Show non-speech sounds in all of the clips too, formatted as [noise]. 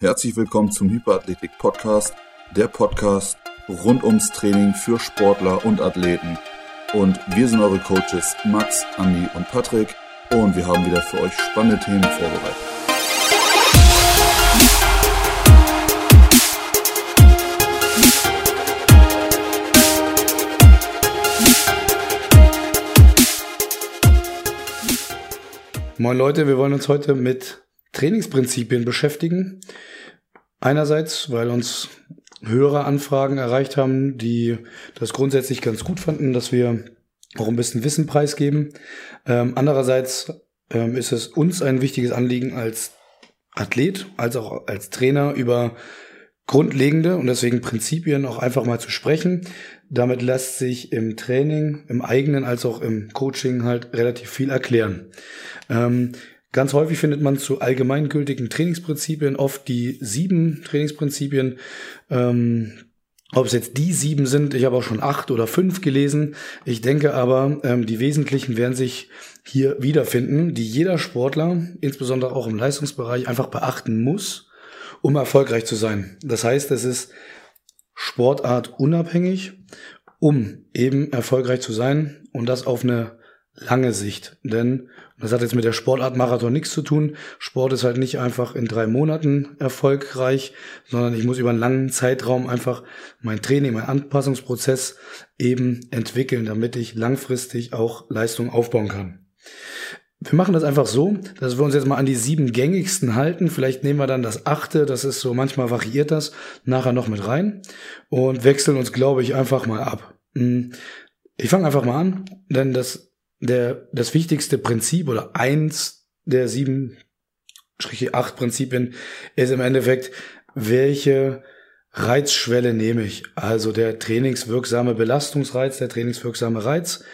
Herzlich willkommen zum Hyperathletik Podcast, der Podcast rund ums Training für Sportler und Athleten. Und wir sind eure Coaches Max, Andi und Patrick und wir haben wieder für euch spannende Themen vorbereitet. Moin Leute, wir wollen uns heute mit Trainingsprinzipien beschäftigen. Einerseits, weil uns höhere Anfragen erreicht haben, die das grundsätzlich ganz gut fanden, dass wir auch ein bisschen Wissen preisgeben. Ähm, andererseits ähm, ist es uns ein wichtiges Anliegen als Athlet, als auch als Trainer über grundlegende und deswegen Prinzipien auch einfach mal zu sprechen. Damit lässt sich im Training, im eigenen als auch im Coaching halt relativ viel erklären. Ähm, ganz häufig findet man zu allgemeingültigen Trainingsprinzipien oft die sieben Trainingsprinzipien. Ähm, ob es jetzt die sieben sind, ich habe auch schon acht oder fünf gelesen. Ich denke aber, ähm, die wesentlichen werden sich hier wiederfinden, die jeder Sportler, insbesondere auch im Leistungsbereich, einfach beachten muss um erfolgreich zu sein. Das heißt, es ist Sportart unabhängig, um eben erfolgreich zu sein und das auf eine lange Sicht. Denn das hat jetzt mit der Sportart Marathon nichts zu tun. Sport ist halt nicht einfach in drei Monaten erfolgreich, sondern ich muss über einen langen Zeitraum einfach mein Training, mein Anpassungsprozess eben entwickeln, damit ich langfristig auch Leistung aufbauen kann. Wir machen das einfach so, dass wir uns jetzt mal an die sieben gängigsten halten. Vielleicht nehmen wir dann das achte, das ist so, manchmal variiert das, nachher noch mit rein und wechseln uns, glaube ich, einfach mal ab. Hm. Ich fange einfach mal an, denn das, der, das wichtigste Prinzip oder eins der sieben, acht Prinzipien ist im Endeffekt, welche Reizschwelle nehme ich? Also der trainingswirksame Belastungsreiz, der trainingswirksame Reiz.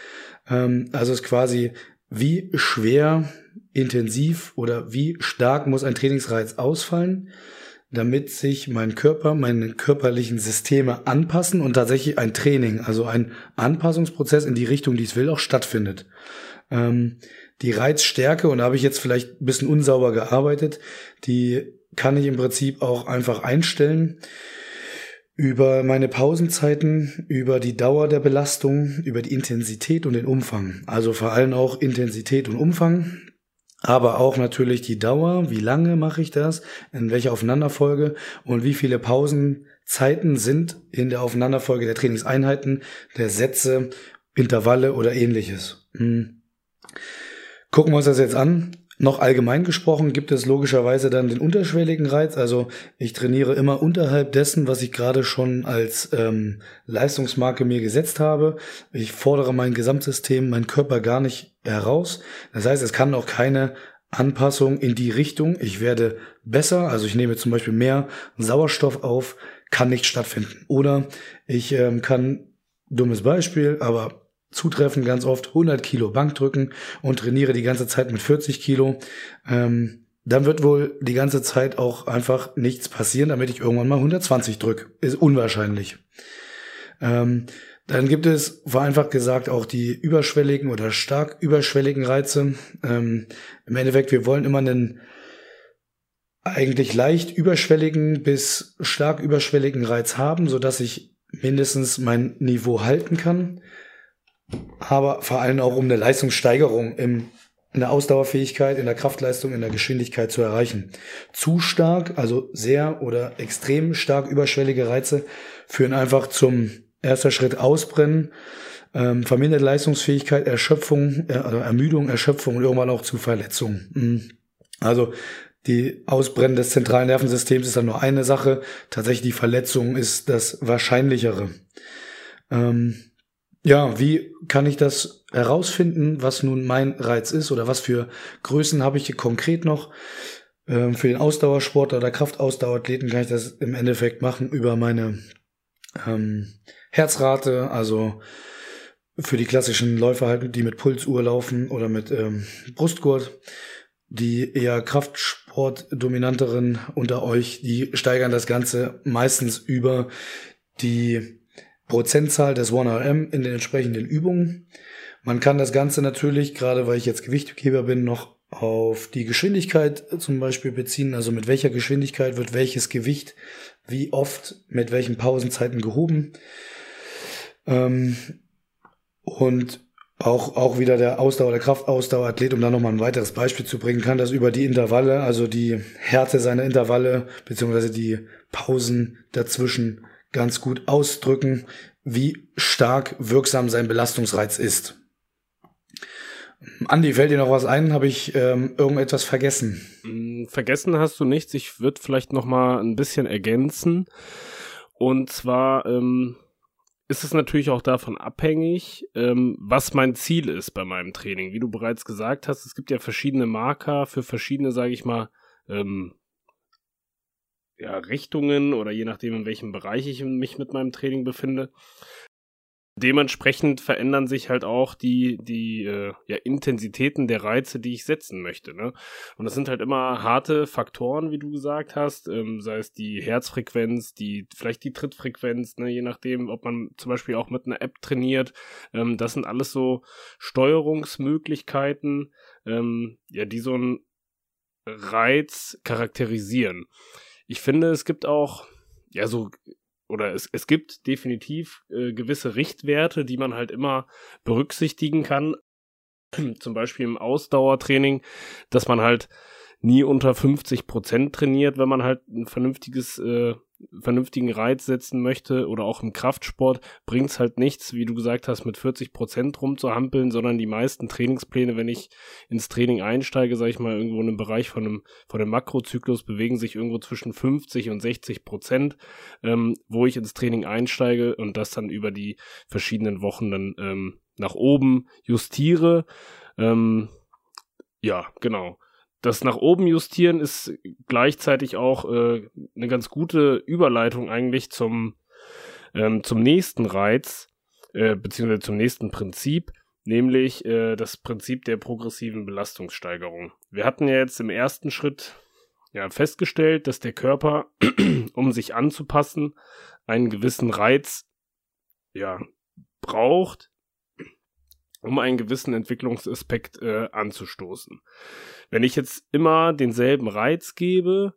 Ähm, also ist quasi wie schwer, intensiv oder wie stark muss ein Trainingsreiz ausfallen, damit sich mein Körper, meine körperlichen Systeme anpassen und tatsächlich ein Training, also ein Anpassungsprozess in die Richtung, die es will, auch stattfindet. Ähm, die Reizstärke, und da habe ich jetzt vielleicht ein bisschen unsauber gearbeitet, die kann ich im Prinzip auch einfach einstellen über meine Pausenzeiten, über die Dauer der Belastung, über die Intensität und den Umfang. Also vor allem auch Intensität und Umfang, aber auch natürlich die Dauer, wie lange mache ich das, in welcher Aufeinanderfolge und wie viele Pausenzeiten sind in der Aufeinanderfolge der Trainingseinheiten, der Sätze, Intervalle oder ähnliches. Hm. Gucken wir uns das jetzt an. Noch allgemein gesprochen gibt es logischerweise dann den unterschwelligen Reiz. Also ich trainiere immer unterhalb dessen, was ich gerade schon als ähm, Leistungsmarke mir gesetzt habe. Ich fordere mein Gesamtsystem, mein Körper gar nicht heraus. Das heißt, es kann auch keine Anpassung in die Richtung. Ich werde besser, also ich nehme zum Beispiel mehr Sauerstoff auf, kann nicht stattfinden. Oder ich ähm, kann, dummes Beispiel, aber zutreffen ganz oft 100 Kilo Bankdrücken und trainiere die ganze Zeit mit 40 Kilo, ähm, dann wird wohl die ganze Zeit auch einfach nichts passieren, damit ich irgendwann mal 120 drück. Ist unwahrscheinlich. Ähm, dann gibt es vereinfacht gesagt auch die überschwelligen oder stark überschwelligen Reize. Ähm, Im Endeffekt, wir wollen immer einen eigentlich leicht überschwelligen bis stark überschwelligen Reiz haben, so dass ich mindestens mein Niveau halten kann aber vor allem auch um eine Leistungssteigerung im, in der Ausdauerfähigkeit, in der Kraftleistung, in der Geschwindigkeit zu erreichen. Zu stark, also sehr oder extrem stark überschwellige Reize führen einfach zum erster Schritt Ausbrennen, ähm, verminderte Leistungsfähigkeit, Erschöpfung, äh, also Ermüdung, Erschöpfung und irgendwann auch zu Verletzungen. Mhm. Also die Ausbrennen des zentralen Nervensystems ist dann nur eine Sache. Tatsächlich die Verletzung ist das Wahrscheinlichere. Ähm, ja, wie kann ich das herausfinden, was nun mein Reiz ist oder was für Größen habe ich hier konkret noch? Ähm, für den Ausdauersport oder Kraftausdauerathleten kann ich das im Endeffekt machen über meine ähm, Herzrate, also für die klassischen Läufer halt, die mit Pulsuhr laufen oder mit ähm, Brustgurt. Die eher Kraftsportdominanteren unter euch, die steigern das Ganze meistens über die Prozentzahl des 1RM in den entsprechenden Übungen. Man kann das Ganze natürlich, gerade weil ich jetzt Gewichtgeber bin, noch auf die Geschwindigkeit zum Beispiel beziehen, also mit welcher Geschwindigkeit wird welches Gewicht wie oft mit welchen Pausenzeiten gehoben. Ähm, und auch, auch wieder der Ausdauer, der Kraftausdauerathlet, um da nochmal ein weiteres Beispiel zu bringen, kann das über die Intervalle, also die Härte seiner Intervalle, beziehungsweise die Pausen dazwischen ganz gut ausdrücken, wie stark wirksam sein Belastungsreiz ist. Andi, fällt dir noch was ein? Habe ich ähm, irgendetwas vergessen? Mm, vergessen hast du nichts. Ich würde vielleicht noch mal ein bisschen ergänzen. Und zwar ähm, ist es natürlich auch davon abhängig, ähm, was mein Ziel ist bei meinem Training. Wie du bereits gesagt hast, es gibt ja verschiedene Marker für verschiedene, sage ich mal, ähm, ja, Richtungen oder je nachdem, in welchem Bereich ich mich mit meinem Training befinde. Dementsprechend verändern sich halt auch die, die äh, ja, Intensitäten der Reize, die ich setzen möchte. Ne? Und das sind halt immer harte Faktoren, wie du gesagt hast, ähm, sei es die Herzfrequenz, die, vielleicht die Trittfrequenz, ne? je nachdem, ob man zum Beispiel auch mit einer App trainiert. Ähm, das sind alles so Steuerungsmöglichkeiten, ähm, ja, die so einen Reiz charakterisieren. Ich finde, es gibt auch ja so oder es, es gibt definitiv äh, gewisse Richtwerte, die man halt immer berücksichtigen kann. [clears throat] Zum Beispiel im Ausdauertraining, dass man halt nie unter 50 Prozent trainiert, wenn man halt ein vernünftiges äh, vernünftigen Reiz setzen möchte oder auch im Kraftsport, bringt es halt nichts, wie du gesagt hast, mit 40 Prozent rumzuhampeln, sondern die meisten Trainingspläne, wenn ich ins Training einsteige, sage ich mal, irgendwo in einem Bereich von einem, von einem Makrozyklus, bewegen sich irgendwo zwischen 50 und 60 Prozent, ähm, wo ich ins Training einsteige und das dann über die verschiedenen Wochen dann ähm, nach oben justiere. Ähm, ja, genau das nach oben justieren ist gleichzeitig auch äh, eine ganz gute Überleitung eigentlich zum, ähm, zum nächsten Reiz, äh, beziehungsweise zum nächsten Prinzip, nämlich äh, das Prinzip der progressiven Belastungssteigerung. Wir hatten ja jetzt im ersten Schritt ja, festgestellt, dass der Körper, [clears throat] um sich anzupassen, einen gewissen Reiz ja, braucht, um einen gewissen Entwicklungsaspekt äh, anzustoßen. Wenn ich jetzt immer denselben Reiz gebe,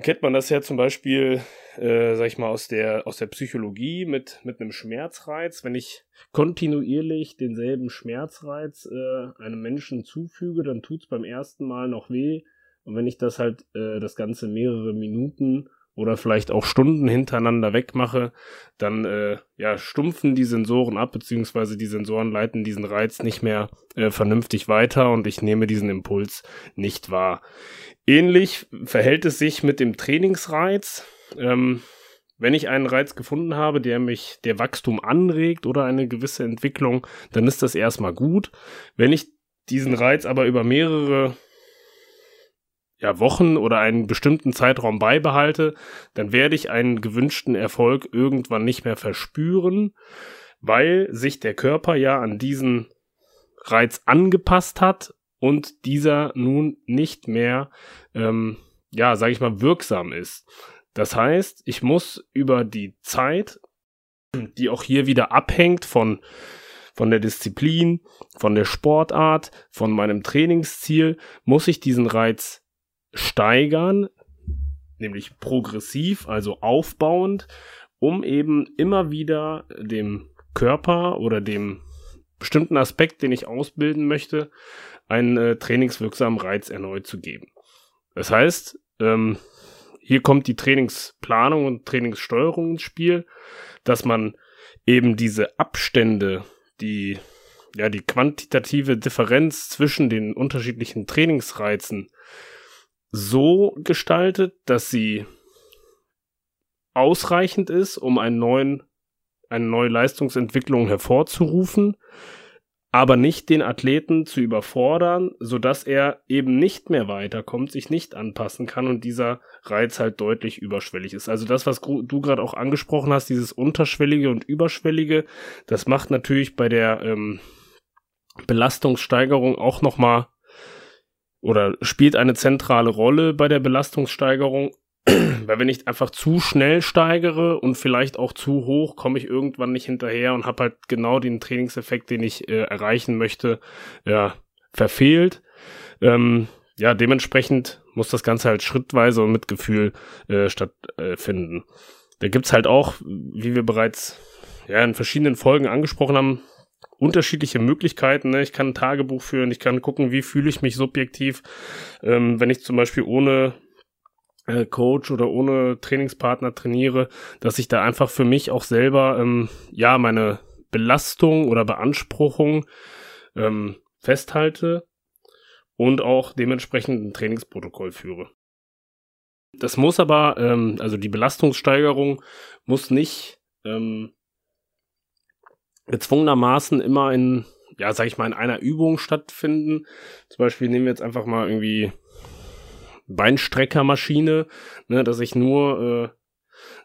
kennt man das ja zum Beispiel, äh, sag ich mal, aus der, aus der Psychologie mit, mit einem Schmerzreiz. Wenn ich kontinuierlich denselben Schmerzreiz äh, einem Menschen zufüge, dann tut's beim ersten Mal noch weh. Und wenn ich das halt äh, das Ganze mehrere Minuten oder vielleicht auch Stunden hintereinander wegmache, dann äh, ja, stumpfen die Sensoren ab, beziehungsweise die Sensoren leiten diesen Reiz nicht mehr äh, vernünftig weiter und ich nehme diesen Impuls nicht wahr. Ähnlich verhält es sich mit dem Trainingsreiz. Ähm, wenn ich einen Reiz gefunden habe, der mich der Wachstum anregt oder eine gewisse Entwicklung, dann ist das erstmal gut. Wenn ich diesen Reiz aber über mehrere ja, Wochen oder einen bestimmten Zeitraum beibehalte, dann werde ich einen gewünschten Erfolg irgendwann nicht mehr verspüren, weil sich der Körper ja an diesen Reiz angepasst hat und dieser nun nicht mehr, ähm, ja, sage ich mal, wirksam ist. Das heißt, ich muss über die Zeit, die auch hier wieder abhängt von von der Disziplin, von der Sportart, von meinem Trainingsziel, muss ich diesen Reiz steigern, nämlich progressiv, also aufbauend, um eben immer wieder dem Körper oder dem bestimmten Aspekt, den ich ausbilden möchte, einen äh, trainingswirksamen Reiz erneut zu geben. Das heißt, ähm, hier kommt die Trainingsplanung und Trainingssteuerung ins Spiel, dass man eben diese Abstände, die ja die quantitative Differenz zwischen den unterschiedlichen Trainingsreizen so gestaltet, dass sie ausreichend ist, um einen neuen, eine neue Leistungsentwicklung hervorzurufen, aber nicht den Athleten zu überfordern, so dass er eben nicht mehr weiterkommt, sich nicht anpassen kann und dieser Reiz halt deutlich überschwellig ist. Also das, was du gerade auch angesprochen hast, dieses unterschwellige und überschwellige, das macht natürlich bei der ähm, Belastungssteigerung auch nochmal oder spielt eine zentrale Rolle bei der Belastungssteigerung, [clears throat] weil wenn ich einfach zu schnell steigere und vielleicht auch zu hoch, komme ich irgendwann nicht hinterher und habe halt genau den Trainingseffekt, den ich äh, erreichen möchte, ja, verfehlt. Ähm, ja, dementsprechend muss das Ganze halt schrittweise und mit Gefühl äh, stattfinden. Äh, da gibt's halt auch, wie wir bereits ja, in verschiedenen Folgen angesprochen haben, unterschiedliche Möglichkeiten. Ne? Ich kann ein Tagebuch führen, ich kann gucken, wie fühle ich mich subjektiv, ähm, wenn ich zum Beispiel ohne äh, Coach oder ohne Trainingspartner trainiere, dass ich da einfach für mich auch selber ähm, ja meine Belastung oder Beanspruchung ähm, festhalte und auch dementsprechend ein Trainingsprotokoll führe. Das muss aber, ähm, also die Belastungssteigerung muss nicht ähm, gezwungenermaßen immer in, ja, sag ich mal, in einer Übung stattfinden. Zum Beispiel nehmen wir jetzt einfach mal irgendwie Beinstreckermaschine, ne, dass ich nur äh,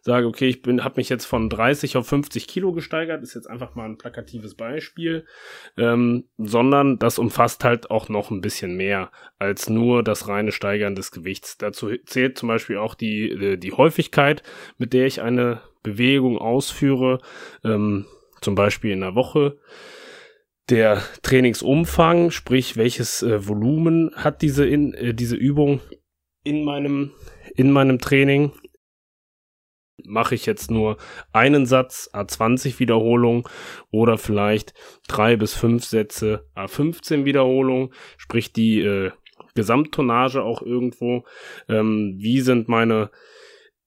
sage, okay, ich bin, habe mich jetzt von 30 auf 50 Kilo gesteigert, ist jetzt einfach mal ein plakatives Beispiel, ähm, sondern das umfasst halt auch noch ein bisschen mehr als nur das reine Steigern des Gewichts. Dazu zählt zum Beispiel auch die, äh, die Häufigkeit, mit der ich eine Bewegung ausführe, ähm, zum Beispiel in der Woche. Der Trainingsumfang, sprich welches äh, Volumen hat diese in, äh, diese Übung in meinem in meinem Training? Mache ich jetzt nur einen Satz, A20 Wiederholungen oder vielleicht drei bis fünf Sätze, A15 Wiederholungen, sprich die äh, Gesamttonnage auch irgendwo. Ähm, wie sind meine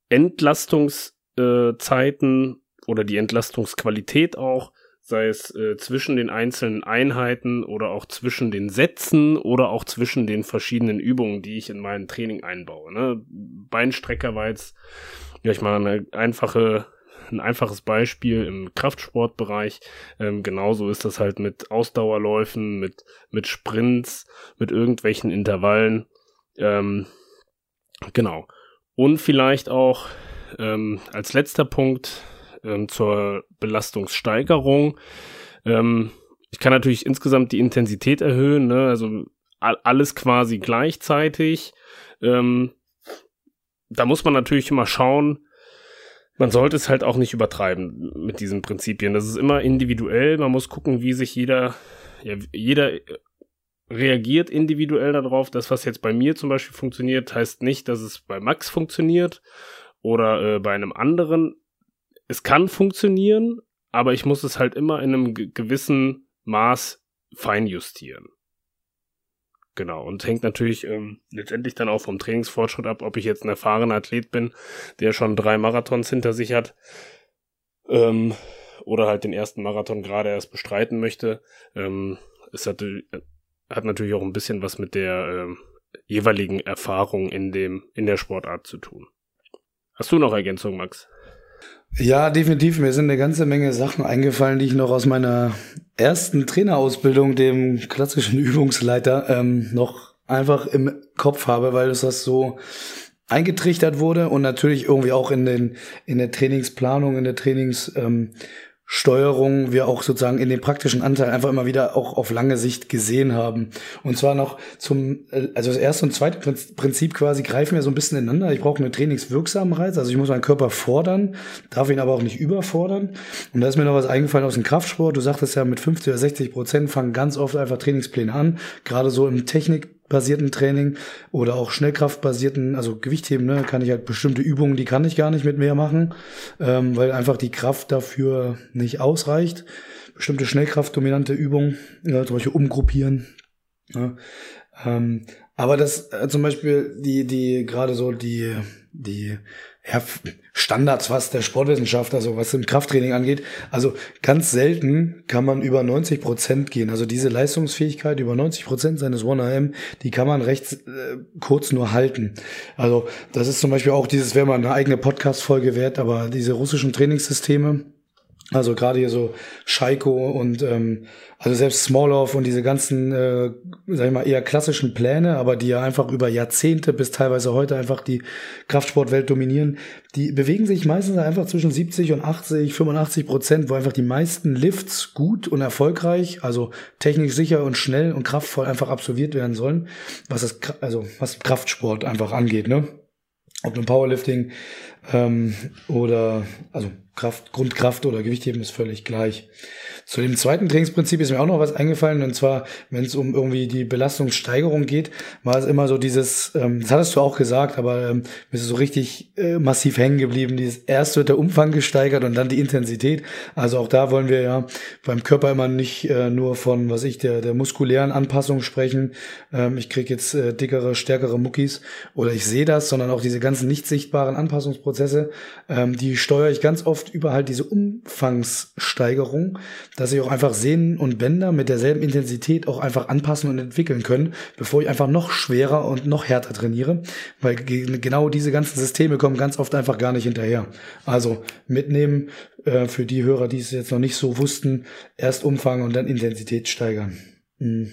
Entlastungszeiten äh, oder die Entlastungsqualität auch? sei es äh, zwischen den einzelnen Einheiten oder auch zwischen den Sätzen oder auch zwischen den verschiedenen Übungen, die ich in mein Training einbaue. Ne? Beinstrecker war jetzt ja, ich mache eine einfache, ein einfaches Beispiel im Kraftsportbereich. Ähm, genauso ist das halt mit Ausdauerläufen, mit, mit Sprints, mit irgendwelchen Intervallen. Ähm, genau. Und vielleicht auch ähm, als letzter Punkt ähm, zur Belastungssteigerung. Ähm, ich kann natürlich insgesamt die Intensität erhöhen, ne? also alles quasi gleichzeitig. Ähm, da muss man natürlich immer schauen, man sollte es halt auch nicht übertreiben mit diesen Prinzipien. Das ist immer individuell. Man muss gucken, wie sich jeder, ja, jeder reagiert individuell darauf. Das, was jetzt bei mir zum Beispiel funktioniert, heißt nicht, dass es bei Max funktioniert oder äh, bei einem anderen. Es kann funktionieren, aber ich muss es halt immer in einem gewissen Maß feinjustieren. Genau, und hängt natürlich ähm, letztendlich dann auch vom Trainingsfortschritt ab, ob ich jetzt ein erfahrener Athlet bin, der schon drei Marathons hinter sich hat, ähm, oder halt den ersten Marathon gerade erst bestreiten möchte. Ähm, es hat, hat natürlich auch ein bisschen was mit der ähm, jeweiligen Erfahrung in dem, in der Sportart zu tun. Hast du noch Ergänzungen, Max? Ja, definitiv. Mir sind eine ganze Menge Sachen eingefallen, die ich noch aus meiner ersten Trainerausbildung, dem klassischen [laughs] Übungsleiter, ähm, noch einfach im Kopf habe, weil es das so eingetrichtert wurde und natürlich irgendwie auch in den in der Trainingsplanung, in der Trainings ähm, Steuerung wir auch sozusagen in den praktischen Anteil einfach immer wieder auch auf lange Sicht gesehen haben. Und zwar noch zum, äh, also das erste und zweite Prinzip quasi greifen wir so ein bisschen ineinander. Ich brauche einen trainingswirksamen Reiz, also ich muss meinen Körper fordern, darf ihn aber auch nicht überfordern. Und da ist mir noch was eingefallen aus dem Kraftsport. Du sagtest ja, mit 50 oder 60 Prozent fangen ganz oft einfach Trainingspläne an, gerade so im Technik basierten Training oder auch Schnellkraftbasierten, also Gewichtheben, ne, kann ich halt bestimmte Übungen, die kann ich gar nicht mit mehr machen, ähm, weil einfach die Kraft dafür nicht ausreicht. Bestimmte Schnellkraftdominante Übungen, ja, zum Beispiel umgruppieren. Ja, ähm, aber das äh, zum Beispiel die die gerade so die die ja, Standards, was der Sportwissenschaft, also was im Krafttraining angeht. Also ganz selten kann man über 90 Prozent gehen. Also diese Leistungsfähigkeit über 90 Prozent seines 1AM, die kann man recht äh, kurz nur halten. Also das ist zum Beispiel auch dieses, wäre mal eine eigene Podcast-Folge wert, aber diese russischen Trainingssysteme, also gerade hier so Scheiko und ähm, also selbst Smolov und diese ganzen, äh, sag ich mal, eher klassischen Pläne, aber die ja einfach über Jahrzehnte bis teilweise heute einfach die Kraftsportwelt dominieren, die bewegen sich meistens einfach zwischen 70 und 80, 85 Prozent, wo einfach die meisten Lifts gut und erfolgreich, also technisch sicher und schnell und kraftvoll einfach absolviert werden sollen, was das, also was Kraftsport einfach angeht, ne? ob nun Powerlifting, ähm, oder also Kraft, Grundkraft oder Gewichtheben ist völlig gleich. Zu dem zweiten Trainingsprinzip ist mir auch noch was eingefallen und zwar, wenn es um irgendwie die Belastungssteigerung geht, war es immer so dieses, ähm, das hattest du auch gesagt, aber ähm, ist so richtig äh, massiv hängen geblieben. Dieses erst wird der Umfang gesteigert und dann die Intensität. Also auch da wollen wir ja beim Körper immer nicht äh, nur von, was ich, der, der muskulären Anpassung sprechen. Ähm, ich krieg jetzt äh, dickere, stärkere Muckis oder ich sehe das, sondern auch diese ganzen nicht sichtbaren Anpassungsprozesse, ähm, die steuere ich ganz oft über halt diese Umfangssteigerung, dass ich auch einfach Sehnen und Bänder mit derselben Intensität auch einfach anpassen und entwickeln können, bevor ich einfach noch schwerer und noch härter trainiere, weil genau diese ganzen Systeme kommen ganz oft einfach gar nicht hinterher. Also mitnehmen äh, für die Hörer, die es jetzt noch nicht so wussten, erst Umfang und dann Intensität steigern. Mhm.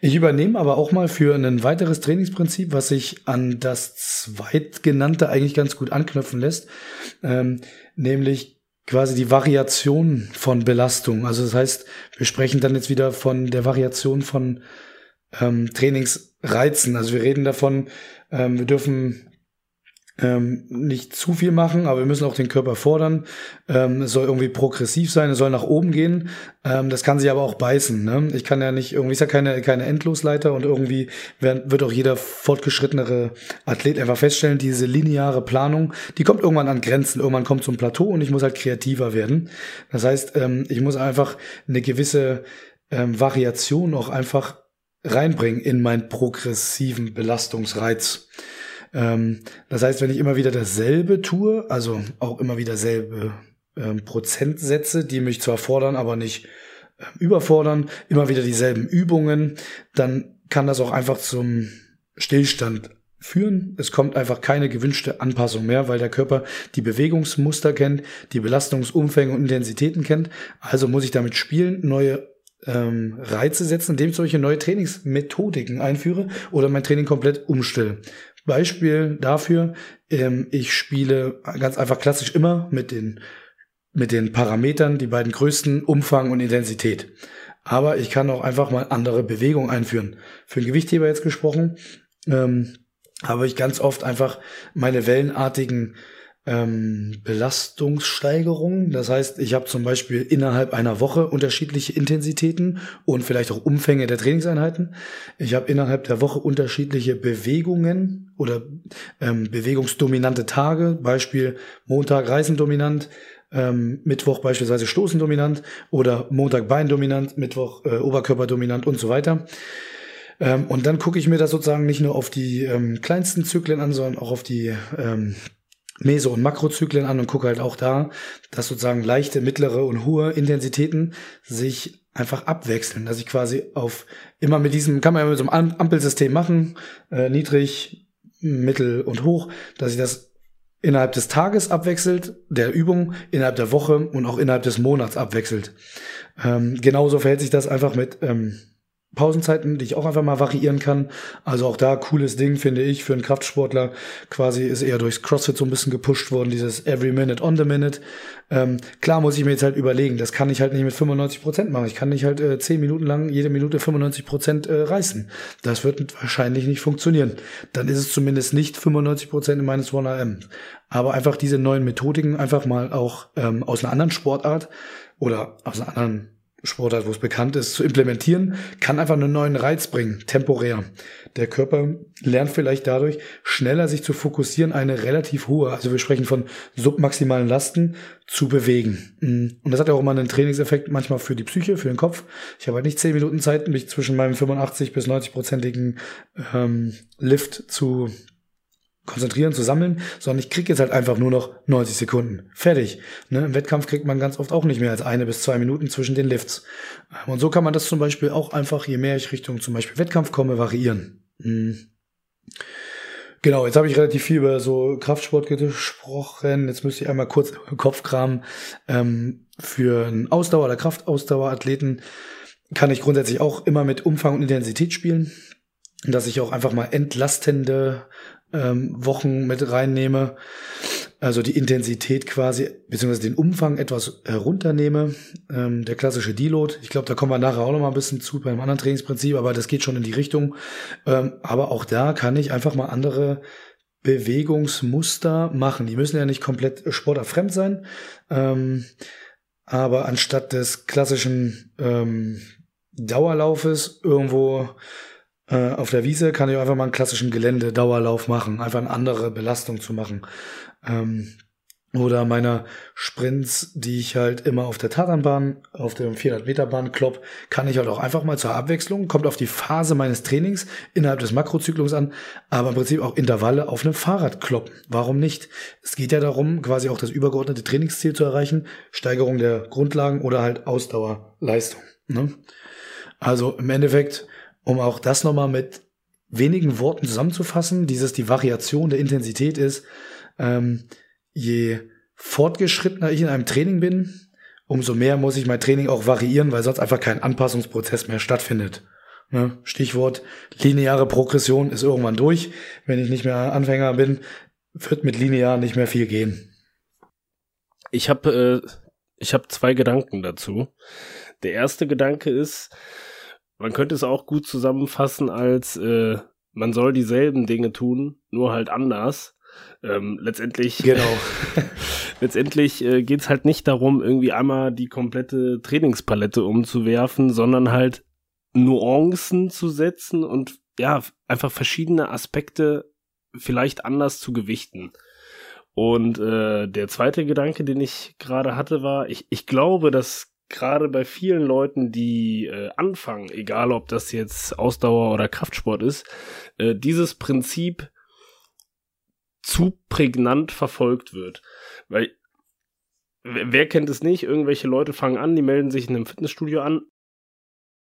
Ich übernehme aber auch mal für ein weiteres Trainingsprinzip, was sich an das zweitgenannte eigentlich ganz gut anknüpfen lässt, ähm, nämlich quasi die Variation von Belastung. Also das heißt, wir sprechen dann jetzt wieder von der Variation von ähm, Trainingsreizen. Also wir reden davon, ähm, wir dürfen ähm, nicht zu viel machen, aber wir müssen auch den Körper fordern. Ähm, es soll irgendwie progressiv sein, es soll nach oben gehen. Ähm, das kann sich aber auch beißen. Ne? Ich kann ja nicht, irgendwie ist ja keine, keine Endlosleiter und irgendwie wird, wird auch jeder fortgeschrittenere Athlet einfach feststellen, diese lineare Planung, die kommt irgendwann an Grenzen. Irgendwann kommt zum Plateau und ich muss halt kreativer werden. Das heißt, ähm, ich muss einfach eine gewisse ähm, Variation auch einfach reinbringen in meinen progressiven Belastungsreiz. Ähm, das heißt, wenn ich immer wieder dasselbe tue, also auch immer wieder selbe ähm, Prozentsätze, die mich zwar fordern, aber nicht äh, überfordern, immer wieder dieselben Übungen, dann kann das auch einfach zum Stillstand führen. Es kommt einfach keine gewünschte Anpassung mehr, weil der Körper die Bewegungsmuster kennt, die Belastungsumfänge und Intensitäten kennt. Also muss ich damit spielen, neue ähm, Reize setzen, indem ich solche neue Trainingsmethodiken einführe oder mein Training komplett umstelle. Beispiel dafür, ähm, ich spiele ganz einfach klassisch immer mit den, mit den Parametern, die beiden größten, Umfang und Intensität. Aber ich kann auch einfach mal andere Bewegungen einführen. Für einen Gewichtheber jetzt gesprochen, ähm, habe ich ganz oft einfach meine wellenartigen ähm, Belastungssteigerung. Das heißt, ich habe zum Beispiel innerhalb einer Woche unterschiedliche Intensitäten und vielleicht auch Umfänge der Trainingseinheiten. Ich habe innerhalb der Woche unterschiedliche Bewegungen oder ähm, bewegungsdominante Tage. Beispiel Montag Reisendominant, ähm, Mittwoch beispielsweise Stoßendominant oder Montag Beindominant, Mittwoch äh, Oberkörperdominant und so weiter. Ähm, und dann gucke ich mir das sozusagen nicht nur auf die ähm, kleinsten Zyklen an, sondern auch auf die ähm, Meso- und Makrozyklen an und gucke halt auch da, dass sozusagen leichte, mittlere und hohe Intensitäten sich einfach abwechseln, dass ich quasi auf immer mit diesem, kann man ja mit so einem Ampelsystem machen, äh, niedrig, mittel und hoch, dass ich das innerhalb des Tages abwechselt, der Übung, innerhalb der Woche und auch innerhalb des Monats abwechselt. Ähm, genauso verhält sich das einfach mit ähm, Pausenzeiten, die ich auch einfach mal variieren kann. Also auch da cooles Ding, finde ich, für einen Kraftsportler. Quasi ist eher durchs CrossFit so ein bisschen gepusht worden, dieses Every Minute on the Minute. Ähm, klar muss ich mir jetzt halt überlegen, das kann ich halt nicht mit 95 Prozent machen. Ich kann nicht halt äh, 10 Minuten lang jede Minute 95 Prozent äh, reißen. Das wird wahrscheinlich nicht funktionieren. Dann ist es zumindest nicht 95 Prozent in meines 1RM. Aber einfach diese neuen Methodiken einfach mal auch ähm, aus einer anderen Sportart oder aus einer anderen Sportart, wo es bekannt ist, zu implementieren, kann einfach einen neuen Reiz bringen, temporär. Der Körper lernt vielleicht dadurch schneller sich zu fokussieren, eine relativ hohe, also wir sprechen von submaximalen Lasten, zu bewegen. Mm. Und das hat ja auch immer einen Trainingseffekt manchmal für die Psyche, für den Kopf. Ich habe halt nicht zehn Minuten Zeit, mich zwischen meinem 85 bis 90-prozentigen ähm, Lift zu konzentrieren, zu sammeln, sondern ich kriege jetzt halt einfach nur noch 90 Sekunden. Fertig. Ne? Im Wettkampf kriegt man ganz oft auch nicht mehr als eine bis zwei Minuten zwischen den Lifts. Und so kann man das zum Beispiel auch einfach, je mehr ich Richtung zum Beispiel Wettkampf komme, variieren. Mhm. Genau, jetzt habe ich relativ viel über so Kraftsport gesprochen. Jetzt müsste ich einmal kurz [laughs] Kopf kramen. Ähm, für einen Ausdauer- oder Kraftausdauerathleten kann ich grundsätzlich auch immer mit Umfang und Intensität spielen. Dass ich auch einfach mal entlastende ähm, Wochen mit reinnehme, also die Intensität quasi, beziehungsweise den Umfang etwas herunternehme. Ähm, der klassische Deload, ich glaube, da kommen wir nachher auch noch mal ein bisschen zu bei einem anderen Trainingsprinzip, aber das geht schon in die Richtung. Ähm, aber auch da kann ich einfach mal andere Bewegungsmuster machen. Die müssen ja nicht komplett sportlerfremd sein, ähm, aber anstatt des klassischen ähm, Dauerlaufes irgendwo äh, auf der Wiese kann ich einfach mal einen klassischen Gelände-Dauerlauf machen, einfach eine andere Belastung zu machen. Ähm, oder meine Sprints, die ich halt immer auf der Tatanbahn, auf der 400 Meter Bahn klopp, kann ich halt auch einfach mal zur Abwechslung, kommt auf die Phase meines Trainings innerhalb des Makrozyklus an, aber im Prinzip auch Intervalle auf einem Fahrrad kloppen. Warum nicht? Es geht ja darum, quasi auch das übergeordnete Trainingsziel zu erreichen, Steigerung der Grundlagen oder halt Ausdauerleistung. Ne? Also im Endeffekt, um auch das nochmal mit wenigen Worten zusammenzufassen, dieses die Variation der Intensität ist, ähm, je fortgeschrittener ich in einem Training bin, umso mehr muss ich mein Training auch variieren, weil sonst einfach kein Anpassungsprozess mehr stattfindet. Ne? Stichwort lineare Progression ist irgendwann durch. Wenn ich nicht mehr Anfänger bin, wird mit linear nicht mehr viel gehen. Ich habe äh, ich habe zwei Gedanken dazu. Der erste Gedanke ist, man könnte es auch gut zusammenfassen als äh, man soll dieselben Dinge tun, nur halt anders. Ähm, letztendlich [laughs] genau. letztendlich äh, geht es halt nicht darum, irgendwie einmal die komplette Trainingspalette umzuwerfen, sondern halt Nuancen zu setzen und ja, einfach verschiedene Aspekte vielleicht anders zu gewichten. Und äh, der zweite Gedanke, den ich gerade hatte, war, ich, ich glaube, dass gerade bei vielen Leuten, die äh, anfangen, egal ob das jetzt Ausdauer oder Kraftsport ist, äh, dieses Prinzip zu prägnant verfolgt wird. Weil wer kennt es nicht? Irgendwelche Leute fangen an, die melden sich in einem Fitnessstudio an.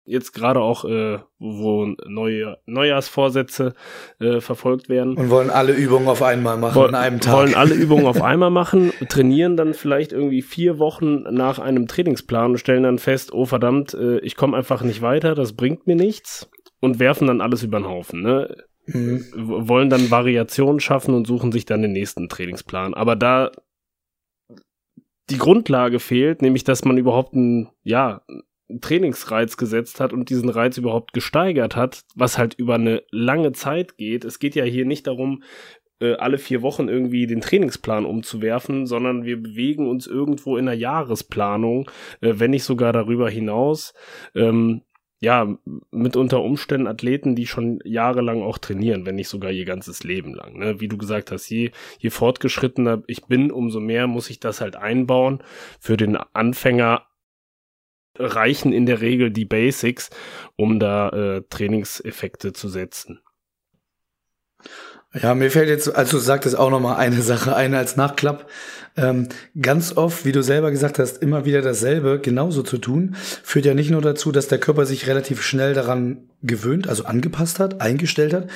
Jetzt gerade auch, äh, wo neue Neujahrsvorsätze äh, verfolgt werden. Und wollen alle Übungen auf einmal machen Woll, an einem Tag. Wollen alle [laughs] Übungen auf einmal machen, trainieren dann vielleicht irgendwie vier Wochen nach einem Trainingsplan und stellen dann fest, oh verdammt, äh, ich komme einfach nicht weiter, das bringt mir nichts und werfen dann alles über den Haufen. Ne? Mhm. Wollen dann Variationen schaffen und suchen sich dann den nächsten Trainingsplan. Aber da die Grundlage fehlt, nämlich dass man überhaupt einen, ja, Trainingsreiz gesetzt hat und diesen Reiz überhaupt gesteigert hat, was halt über eine lange Zeit geht. Es geht ja hier nicht darum, äh, alle vier Wochen irgendwie den Trainingsplan umzuwerfen, sondern wir bewegen uns irgendwo in der Jahresplanung, äh, wenn nicht sogar darüber hinaus. Ähm, ja, mit unter Umständen Athleten, die schon jahrelang auch trainieren, wenn nicht sogar ihr ganzes Leben lang. Ne? Wie du gesagt hast, je, je fortgeschrittener ich bin, umso mehr muss ich das halt einbauen. Für den Anfänger reichen in der Regel die Basics, um da äh, Trainingseffekte zu setzen. Ja, mir fällt jetzt, als du sagtest, auch nochmal eine Sache ein als Nachklapp. Ähm, ganz oft, wie du selber gesagt hast, immer wieder dasselbe genauso zu tun, führt ja nicht nur dazu, dass der Körper sich relativ schnell daran gewöhnt, also angepasst hat, eingestellt hat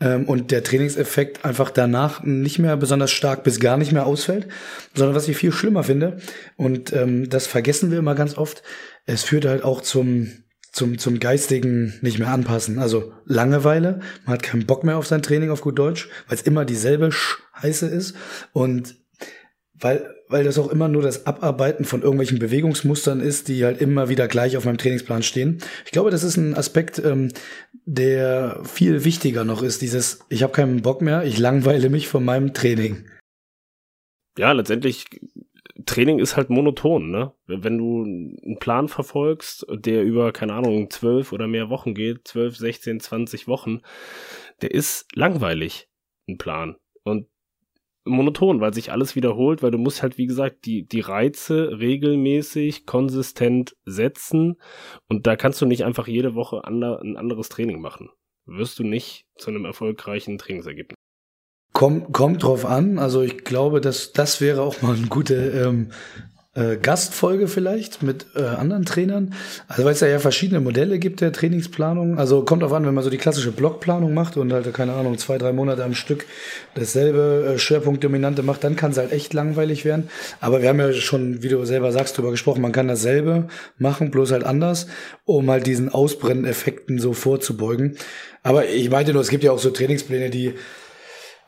ähm, und der Trainingseffekt einfach danach nicht mehr besonders stark bis gar nicht mehr ausfällt, sondern was ich viel schlimmer finde, und ähm, das vergessen wir immer ganz oft, es führt halt auch zum zum, zum geistigen nicht mehr anpassen. Also Langeweile, man hat keinen Bock mehr auf sein Training auf gut Deutsch, weil es immer dieselbe Scheiße ist und weil, weil das auch immer nur das Abarbeiten von irgendwelchen Bewegungsmustern ist, die halt immer wieder gleich auf meinem Trainingsplan stehen. Ich glaube, das ist ein Aspekt, ähm, der viel wichtiger noch ist. Dieses, ich habe keinen Bock mehr, ich langweile mich von meinem Training. Ja, letztendlich Training ist halt monoton, ne? Wenn du einen Plan verfolgst, der über, keine Ahnung, zwölf oder mehr Wochen geht, zwölf, sechzehn, zwanzig Wochen, der ist langweilig, ein Plan. Und monoton, weil sich alles wiederholt, weil du musst halt, wie gesagt, die, die Reize regelmäßig, konsistent setzen und da kannst du nicht einfach jede Woche ander, ein anderes Training machen. Wirst du nicht zu einem erfolgreichen Trainingsergebnis. Kommt, kommt drauf an. Also ich glaube, dass das wäre auch mal eine gute ähm, äh, Gastfolge vielleicht mit äh, anderen Trainern. Also weil es ja, ja verschiedene Modelle gibt der Trainingsplanung. Also kommt drauf an, wenn man so die klassische Blockplanung macht und halt, keine Ahnung, zwei, drei Monate am Stück dasselbe äh, Schwerpunktdominante macht, dann kann es halt echt langweilig werden. Aber wir haben ja schon, wie du selber sagst, darüber gesprochen, man kann dasselbe machen, bloß halt anders, um halt diesen Ausbrenneffekten so vorzubeugen. Aber ich meinte nur, es gibt ja auch so Trainingspläne, die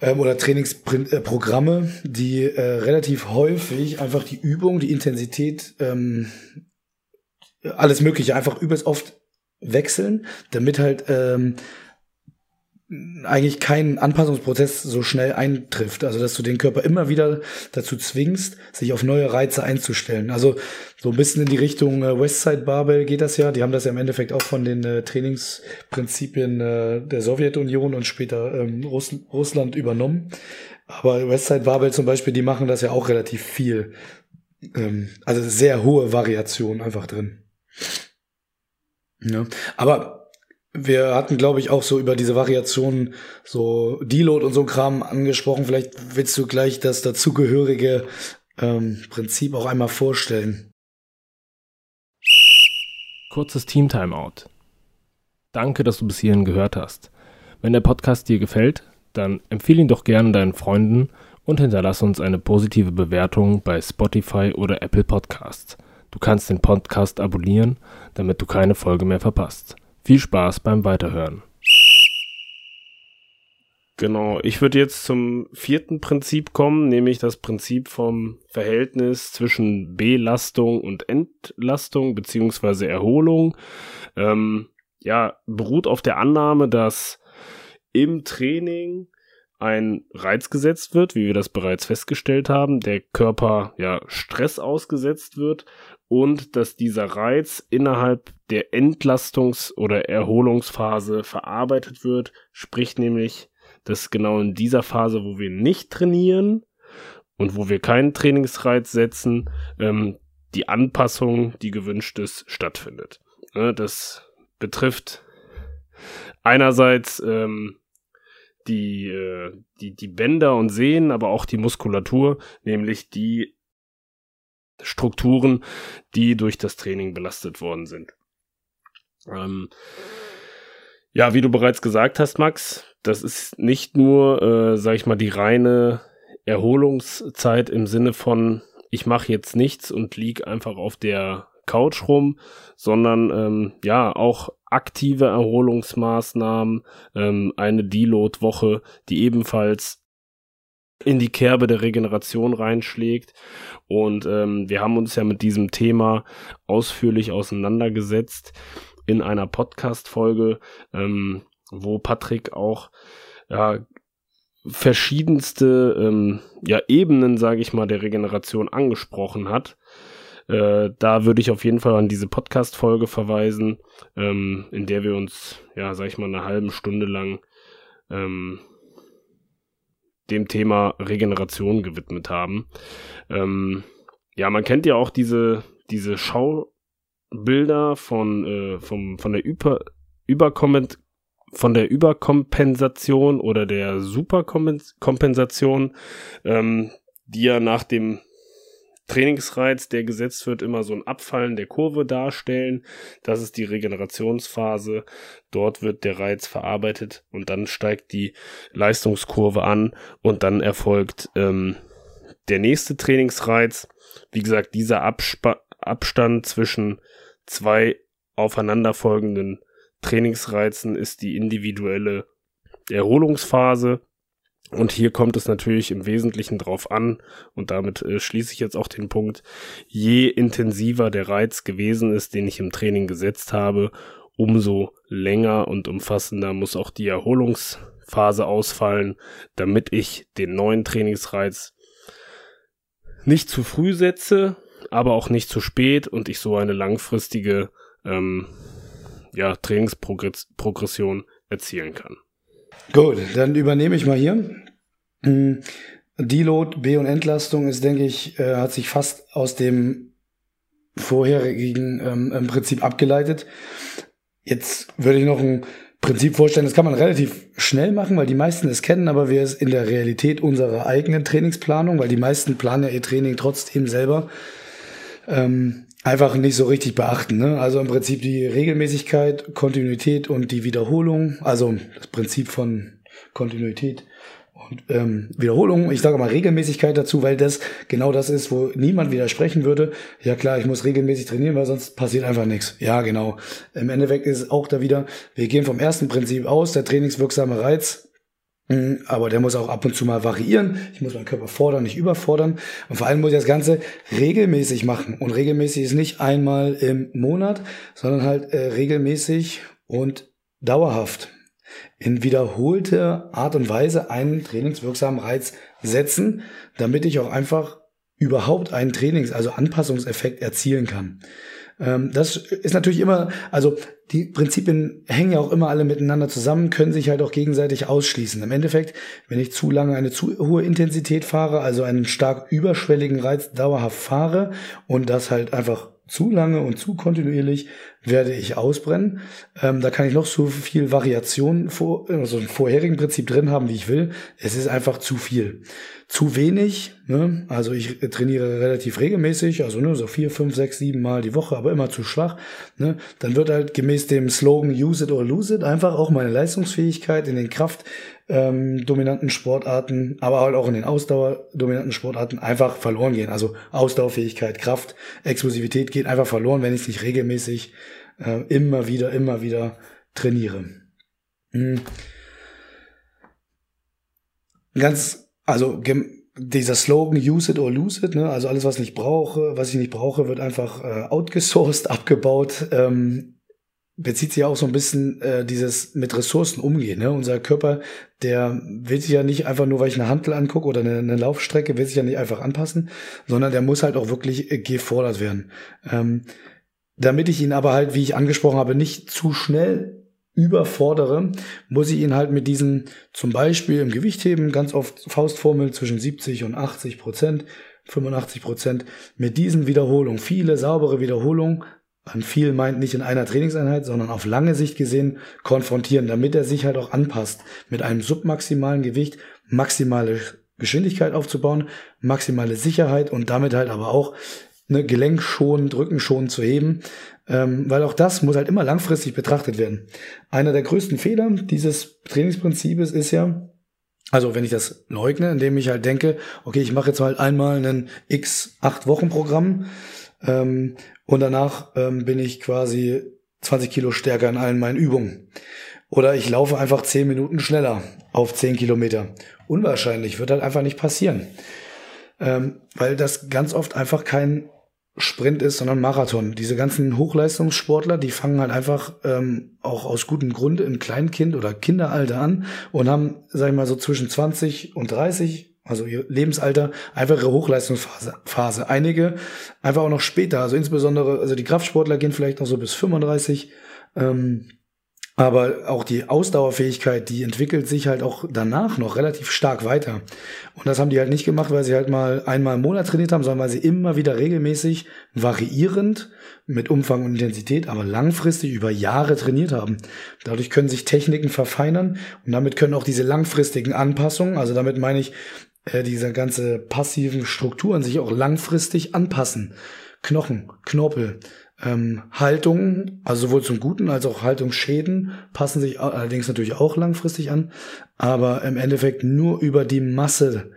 ähm, oder Trainingsprogramme, die äh, relativ häufig einfach die Übung, die Intensität, ähm, alles Mögliche einfach übelst oft wechseln, damit halt ähm, eigentlich kein Anpassungsprozess so schnell eintrifft. Also dass du den Körper immer wieder dazu zwingst, sich auf neue Reize einzustellen. Also so ein bisschen in die Richtung äh, Westside Barbell geht das ja. Die haben das ja im Endeffekt auch von den äh, Trainingsprinzipien äh, der Sowjetunion und später ähm, Russ Russland übernommen. Aber Westside Barbell zum Beispiel, die machen das ja auch relativ viel. Ähm, also sehr hohe Variation einfach drin. Ja. Aber wir hatten, glaube ich, auch so über diese Variationen so Deload und so Kram angesprochen. Vielleicht willst du gleich das dazugehörige ähm, Prinzip auch einmal vorstellen. Kurzes Team-Timeout. Danke, dass du bis hierhin gehört hast. Wenn der Podcast dir gefällt, dann empfehle ihn doch gerne deinen Freunden und hinterlasse uns eine positive Bewertung bei Spotify oder Apple Podcasts. Du kannst den Podcast abonnieren, damit du keine Folge mehr verpasst. Viel Spaß beim Weiterhören. Genau, ich würde jetzt zum vierten Prinzip kommen, nämlich das Prinzip vom Verhältnis zwischen Belastung und Entlastung beziehungsweise Erholung. Ähm, ja, beruht auf der Annahme, dass im Training ein Reiz gesetzt wird, wie wir das bereits festgestellt haben, der Körper ja Stress ausgesetzt wird und dass dieser Reiz innerhalb der Entlastungs- oder Erholungsphase verarbeitet wird, sprich nämlich, dass genau in dieser Phase, wo wir nicht trainieren und wo wir keinen Trainingsreiz setzen, ähm, die Anpassung, die gewünscht ist, stattfindet. Ja, das betrifft einerseits ähm, die, äh, die, die Bänder und Sehnen, aber auch die Muskulatur, nämlich die Strukturen, die durch das Training belastet worden sind. Ähm, ja, wie du bereits gesagt hast, Max, das ist nicht nur, äh, sag ich mal, die reine Erholungszeit im Sinne von, ich mache jetzt nichts und lieg einfach auf der Couch rum, sondern ähm, ja auch aktive Erholungsmaßnahmen, ähm, eine Deload-Woche, die ebenfalls in die Kerbe der Regeneration reinschlägt. Und ähm, wir haben uns ja mit diesem Thema ausführlich auseinandergesetzt in einer Podcast-Folge, ähm, wo Patrick auch ja, verschiedenste ähm, ja, Ebenen, sage ich mal, der Regeneration angesprochen hat. Äh, da würde ich auf jeden Fall an diese Podcast-Folge verweisen, ähm, in der wir uns, ja, sag ich mal, eine halbe Stunde lang ähm, dem Thema Regeneration gewidmet haben. Ähm, ja, man kennt ja auch diese, diese Schaubilder von, äh, vom, von der Über, Überkomment von der Überkompensation oder der Superkompensation, ähm, die ja nach dem Trainingsreiz, der gesetzt wird, immer so ein Abfallen der Kurve darstellen. Das ist die Regenerationsphase. Dort wird der Reiz verarbeitet und dann steigt die Leistungskurve an und dann erfolgt ähm, der nächste Trainingsreiz. Wie gesagt, dieser Abspa Abstand zwischen zwei aufeinanderfolgenden Trainingsreizen ist die individuelle Erholungsphase. Und hier kommt es natürlich im Wesentlichen drauf an, und damit äh, schließe ich jetzt auch den Punkt, je intensiver der Reiz gewesen ist, den ich im Training gesetzt habe, umso länger und umfassender muss auch die Erholungsphase ausfallen, damit ich den neuen Trainingsreiz nicht zu früh setze, aber auch nicht zu spät und ich so eine langfristige ähm, ja, Trainingsprogression erzielen kann. Gut, dann übernehme ich mal hier. Hm, Deload, B- und Entlastung ist, denke ich, äh, hat sich fast aus dem vorherigen ähm, im Prinzip abgeleitet. Jetzt würde ich noch ein Prinzip vorstellen, das kann man relativ schnell machen, weil die meisten es kennen, aber wir es in der Realität unserer eigenen Trainingsplanung, weil die meisten planen ja ihr Training trotzdem selber, ähm, einfach nicht so richtig beachten. Ne? Also im Prinzip die Regelmäßigkeit, Kontinuität und die Wiederholung, also das Prinzip von Kontinuität und ähm, Wiederholung, ich sage mal Regelmäßigkeit dazu, weil das genau das ist, wo niemand widersprechen würde. Ja klar, ich muss regelmäßig trainieren, weil sonst passiert einfach nichts. Ja, genau. Im Endeffekt ist es auch da wieder, wir gehen vom ersten Prinzip aus, der trainingswirksame Reiz aber der muss auch ab und zu mal variieren. Ich muss meinen Körper fordern, nicht überfordern. Und vor allem muss ich das Ganze regelmäßig machen. Und regelmäßig ist nicht einmal im Monat, sondern halt äh, regelmäßig und dauerhaft. in wiederholte Art und Weise einen trainingswirksamen Reiz setzen, damit ich auch einfach überhaupt einen Trainings-, also Anpassungseffekt erzielen kann. Ähm, das ist natürlich immer, also die Prinzipien hängen ja auch immer alle miteinander zusammen, können sich halt auch gegenseitig ausschließen. Im Endeffekt, wenn ich zu lange eine zu hohe Intensität fahre, also einen stark überschwelligen Reiz dauerhaft fahre und das halt einfach zu lange und zu kontinuierlich werde ich ausbrennen. Ähm, da kann ich noch so viel Variation vor, also im vorherigen Prinzip drin haben, wie ich will. Es ist einfach zu viel. Zu wenig, ne? also ich trainiere relativ regelmäßig, also ne, so vier, fünf, sechs, sieben Mal die Woche, aber immer zu schwach. Ne? Dann wird halt gemäß dem Slogan Use it or lose it einfach auch meine Leistungsfähigkeit in den Kraft ähm, dominanten Sportarten, aber halt auch in den Ausdauerdominanten Sportarten einfach verloren gehen. Also Ausdauerfähigkeit, Kraft, Explosivität geht einfach verloren, wenn ich es nicht regelmäßig äh, immer wieder, immer wieder trainiere. Mhm. Ganz, also dieser Slogan Use it or lose it, ne? also alles, was ich brauche, was ich nicht brauche, wird einfach äh, outgesourced, [laughs] abgebaut. Ähm, bezieht sich ja auch so ein bisschen äh, dieses mit Ressourcen umgehen. Ne? Unser Körper, der will sich ja nicht einfach nur, weil ich eine Hantel angucke oder eine, eine Laufstrecke, will sich ja nicht einfach anpassen, sondern der muss halt auch wirklich äh, gefordert werden. Ähm, damit ich ihn aber halt, wie ich angesprochen habe, nicht zu schnell überfordere, muss ich ihn halt mit diesen zum Beispiel im Gewichtheben ganz oft Faustformel zwischen 70 und 80 Prozent 85 Prozent mit diesen Wiederholungen, viele saubere Wiederholungen an viel meint nicht in einer Trainingseinheit, sondern auf lange Sicht gesehen konfrontieren, damit er sich halt auch anpasst, mit einem submaximalen Gewicht maximale Geschwindigkeit aufzubauen, maximale Sicherheit und damit halt aber auch eine Gelenk schon, Drücken schon zu heben, ähm, weil auch das muss halt immer langfristig betrachtet werden. Einer der größten Fehler dieses Trainingsprinzips ist ja, also wenn ich das leugne, indem ich halt denke, okay, ich mache jetzt halt einmal ein x 8 Wochen Programm, ähm, und danach ähm, bin ich quasi 20 Kilo stärker in allen meinen Übungen. Oder ich laufe einfach 10 Minuten schneller auf 10 Kilometer. Unwahrscheinlich, wird halt einfach nicht passieren. Ähm, weil das ganz oft einfach kein Sprint ist, sondern Marathon. Diese ganzen Hochleistungssportler, die fangen halt einfach ähm, auch aus gutem Grund im Kleinkind- oder Kinderalter an und haben, sag ich mal, so zwischen 20 und 30 also ihr Lebensalter, einfach ihre Hochleistungsphase. Phase. Einige einfach auch noch später, also insbesondere, also die Kraftsportler gehen vielleicht noch so bis 35, ähm, aber auch die Ausdauerfähigkeit, die entwickelt sich halt auch danach noch relativ stark weiter. Und das haben die halt nicht gemacht, weil sie halt mal einmal im Monat trainiert haben, sondern weil sie immer wieder regelmäßig, variierend, mit Umfang und Intensität, aber langfristig über Jahre trainiert haben. Dadurch können sich Techniken verfeinern und damit können auch diese langfristigen Anpassungen, also damit meine ich, äh, diese ganze passiven Strukturen sich auch langfristig anpassen. Knochen, Knorpel, ähm, Haltungen, also sowohl zum Guten als auch Haltungsschäden passen sich allerdings natürlich auch langfristig an, aber im Endeffekt nur über die Masse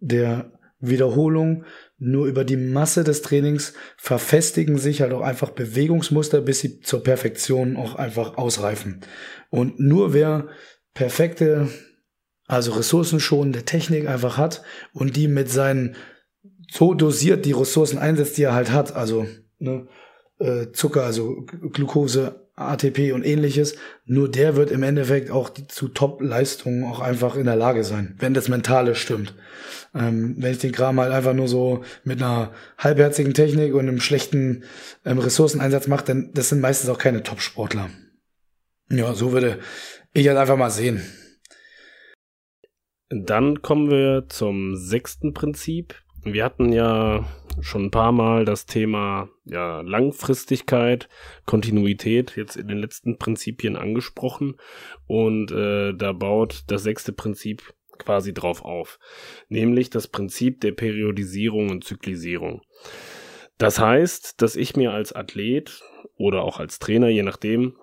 der Wiederholung, nur über die Masse des Trainings verfestigen sich halt auch einfach Bewegungsmuster, bis sie zur Perfektion auch einfach ausreifen. Und nur wer perfekte also ressourcenschonende Technik einfach hat und die mit seinen so dosiert die Ressourcen einsetzt, die er halt hat, also ne, äh, Zucker, also Glucose, ATP und ähnliches, nur der wird im Endeffekt auch zu Top-Leistungen auch einfach in der Lage sein, wenn das Mentale stimmt. Ähm, wenn ich den Kram halt einfach nur so mit einer halbherzigen Technik und einem schlechten ähm, Ressourceneinsatz mache, dann das sind meistens auch keine Top-Sportler. Ja, so würde ich halt einfach mal sehen. Dann kommen wir zum sechsten Prinzip. Wir hatten ja schon ein paar Mal das Thema ja, Langfristigkeit, Kontinuität jetzt in den letzten Prinzipien angesprochen und äh, da baut das sechste Prinzip quasi drauf auf, nämlich das Prinzip der Periodisierung und Zyklisierung. Das heißt, dass ich mir als Athlet oder auch als Trainer, je nachdem,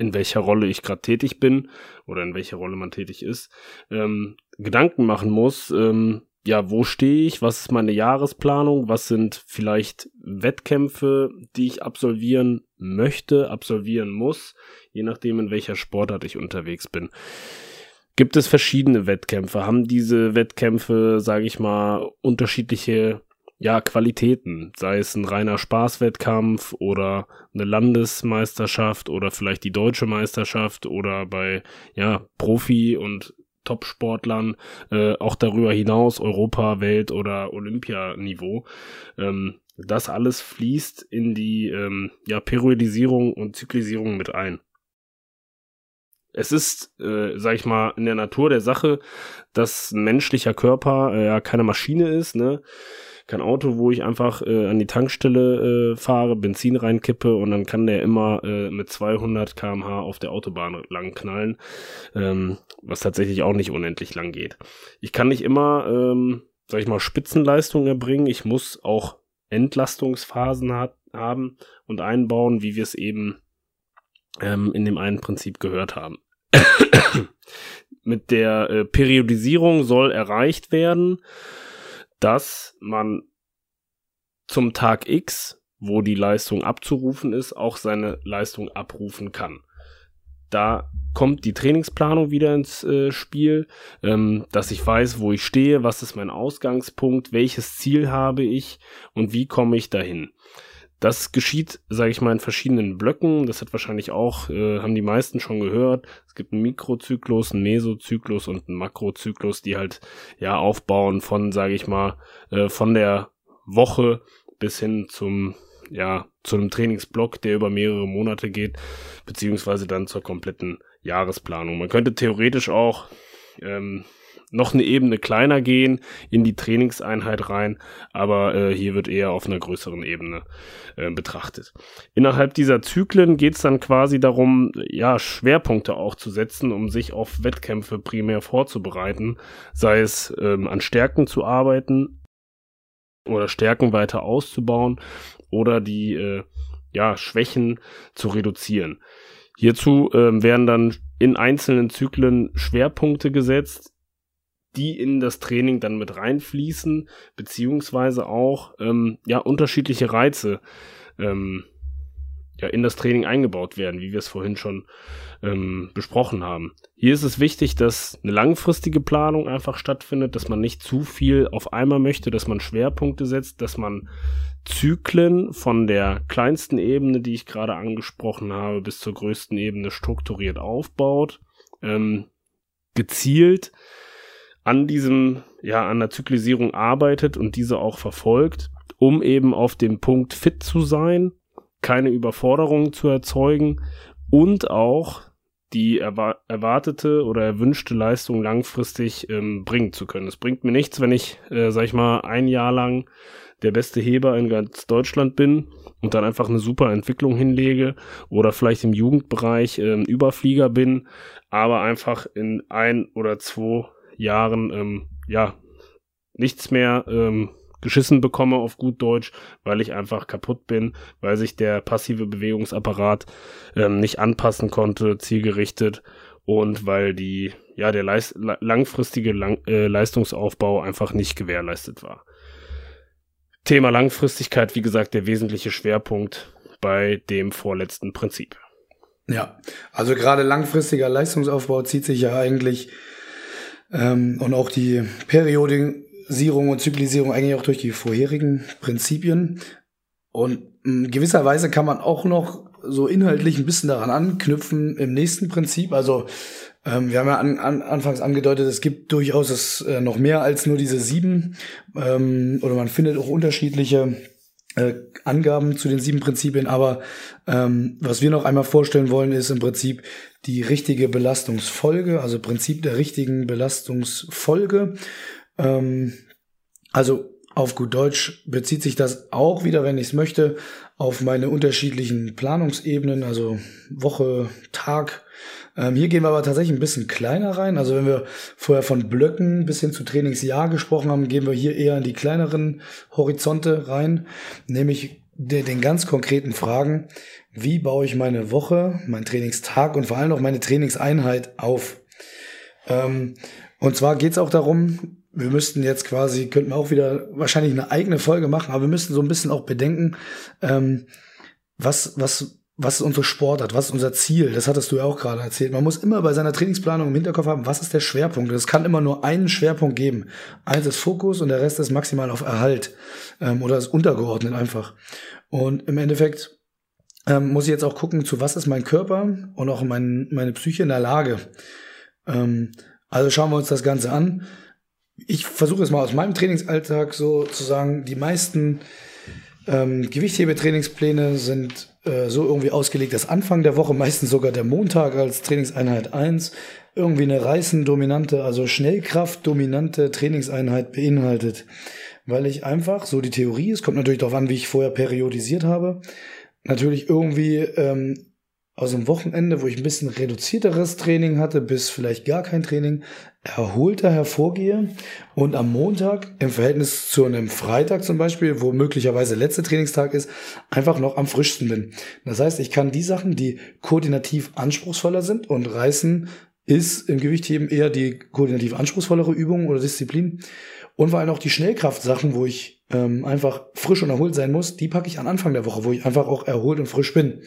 in welcher Rolle ich gerade tätig bin oder in welcher Rolle man tätig ist, ähm, Gedanken machen muss, ähm, ja, wo stehe ich, was ist meine Jahresplanung, was sind vielleicht Wettkämpfe, die ich absolvieren möchte, absolvieren muss, je nachdem, in welcher Sportart ich unterwegs bin. Gibt es verschiedene Wettkämpfe? Haben diese Wettkämpfe, sage ich mal, unterschiedliche ja, Qualitäten, sei es ein reiner Spaßwettkampf oder eine Landesmeisterschaft oder vielleicht die deutsche Meisterschaft oder bei ja, Profi und Top-Sportlern, äh, auch darüber hinaus Europa, Welt oder Olympianiveau. Ähm, das alles fließt in die ähm, ja, Periodisierung und Zyklisierung mit ein. Es ist, äh, sag ich mal, in der Natur der Sache, dass ein menschlicher Körper äh, ja keine Maschine ist, ne? Kein Auto, wo ich einfach äh, an die Tankstelle äh, fahre, Benzin reinkippe und dann kann der immer äh, mit 200 km/h auf der Autobahn lang knallen, ähm, was tatsächlich auch nicht unendlich lang geht. Ich kann nicht immer, ähm, sag ich mal, Spitzenleistung erbringen. Ich muss auch Entlastungsphasen hat, haben und einbauen, wie wir es eben ähm, in dem einen Prinzip gehört haben. [coughs] Mit der äh, Periodisierung soll erreicht werden, dass man zum Tag X, wo die Leistung abzurufen ist, auch seine Leistung abrufen kann. Da kommt die Trainingsplanung wieder ins äh, Spiel, ähm, dass ich weiß, wo ich stehe, was ist mein Ausgangspunkt, welches Ziel habe ich und wie komme ich dahin. Das geschieht, sage ich mal, in verschiedenen Blöcken. Das hat wahrscheinlich auch, äh, haben die meisten schon gehört. Es gibt einen Mikrozyklus, einen Mesozyklus und einen Makrozyklus, die halt ja aufbauen von, sage ich mal, äh, von der Woche bis hin zum ja zu einem Trainingsblock, der über mehrere Monate geht, beziehungsweise dann zur kompletten Jahresplanung. Man könnte theoretisch auch ähm, noch eine Ebene kleiner gehen in die Trainingseinheit rein, aber äh, hier wird eher auf einer größeren Ebene äh, betrachtet. Innerhalb dieser Zyklen geht es dann quasi darum, ja, Schwerpunkte auch zu setzen, um sich auf Wettkämpfe primär vorzubereiten, sei es ähm, an Stärken zu arbeiten oder Stärken weiter auszubauen oder die äh, ja, Schwächen zu reduzieren. Hierzu ähm, werden dann in einzelnen Zyklen Schwerpunkte gesetzt, die in das Training dann mit reinfließen, beziehungsweise auch ähm, ja unterschiedliche Reize ähm, ja in das Training eingebaut werden, wie wir es vorhin schon ähm, besprochen haben. Hier ist es wichtig, dass eine langfristige Planung einfach stattfindet, dass man nicht zu viel auf einmal möchte, dass man Schwerpunkte setzt, dass man Zyklen von der kleinsten Ebene, die ich gerade angesprochen habe, bis zur größten Ebene strukturiert aufbaut, ähm, gezielt an diesem, ja, an der Zyklisierung arbeitet und diese auch verfolgt, um eben auf dem Punkt fit zu sein, keine Überforderungen zu erzeugen und auch die erwar erwartete oder erwünschte Leistung langfristig ähm, bringen zu können. Es bringt mir nichts, wenn ich, äh, sag ich mal, ein Jahr lang der beste Heber in ganz Deutschland bin und dann einfach eine super Entwicklung hinlege oder vielleicht im Jugendbereich ähm, Überflieger bin, aber einfach in ein oder zwei Jahren ähm, ja nichts mehr ähm, geschissen bekomme auf gut Deutsch, weil ich einfach kaputt bin, weil sich der passive Bewegungsapparat ähm, nicht anpassen konnte, zielgerichtet und weil die ja der Leis langfristige Lang äh, Leistungsaufbau einfach nicht gewährleistet war. Thema Langfristigkeit, wie gesagt, der wesentliche Schwerpunkt bei dem vorletzten Prinzip. Ja, also gerade langfristiger Leistungsaufbau zieht sich ja eigentlich ähm, und auch die Periodisierung und Zyklisierung eigentlich auch durch die vorherigen Prinzipien. Und in gewisser Weise kann man auch noch so inhaltlich ein bisschen daran anknüpfen im nächsten Prinzip. Also ähm, wir haben ja an, an, anfangs angedeutet, es gibt durchaus es, äh, noch mehr als nur diese sieben. Ähm, oder man findet auch unterschiedliche äh, Angaben zu den sieben Prinzipien, aber ähm, was wir noch einmal vorstellen wollen, ist im Prinzip die richtige Belastungsfolge, also Prinzip der richtigen Belastungsfolge. Ähm, also auf gut Deutsch bezieht sich das auch wieder, wenn ich es möchte, auf meine unterschiedlichen Planungsebenen, also Woche, Tag, ähm, hier gehen wir aber tatsächlich ein bisschen kleiner rein. Also wenn wir vorher von Blöcken bis hin zu Trainingsjahr gesprochen haben, gehen wir hier eher in die kleineren Horizonte rein, nämlich de den ganz konkreten Fragen, wie baue ich meine Woche, meinen Trainingstag und vor allem auch meine Trainingseinheit auf. Ähm, und zwar geht es auch darum, wir müssten jetzt quasi, könnten wir auch wieder wahrscheinlich eine eigene Folge machen, aber wir müssten so ein bisschen auch bedenken, ähm, was, was was ist unsere Sportart, was ist unser Ziel? Das hattest du ja auch gerade erzählt. Man muss immer bei seiner Trainingsplanung im Hinterkopf haben, was ist der Schwerpunkt? Es kann immer nur einen Schwerpunkt geben. Eins ist Fokus und der Rest ist maximal auf Erhalt ähm, oder ist untergeordnet einfach. Und im Endeffekt ähm, muss ich jetzt auch gucken, zu was ist mein Körper und auch mein, meine Psyche in der Lage. Ähm, also schauen wir uns das Ganze an. Ich versuche es mal aus meinem Trainingsalltag so zu sagen, die meisten ähm, Gewichthebetrainingspläne sind äh, so irgendwie ausgelegt, dass Anfang der Woche, [laughs] meistens sogar der Montag als Trainingseinheit 1, irgendwie eine reißendominante, also Schnellkraftdominante Trainingseinheit beinhaltet. Weil ich einfach, so die Theorie, es kommt natürlich darauf an, wie ich vorher periodisiert habe, natürlich irgendwie ähm, aus dem Wochenende, wo ich ein bisschen reduzierteres Training hatte, bis vielleicht gar kein Training, erholter hervorgehe und am Montag im Verhältnis zu einem Freitag zum Beispiel, wo möglicherweise letzter Trainingstag ist, einfach noch am frischsten bin. Das heißt, ich kann die Sachen, die koordinativ anspruchsvoller sind und reißen ist im Gewichtheben eher die koordinativ anspruchsvollere Übung oder Disziplin und vor allem auch die Schnellkraftsachen, wo ich ähm, einfach frisch und erholt sein muss, die packe ich an Anfang der Woche, wo ich einfach auch erholt und frisch bin.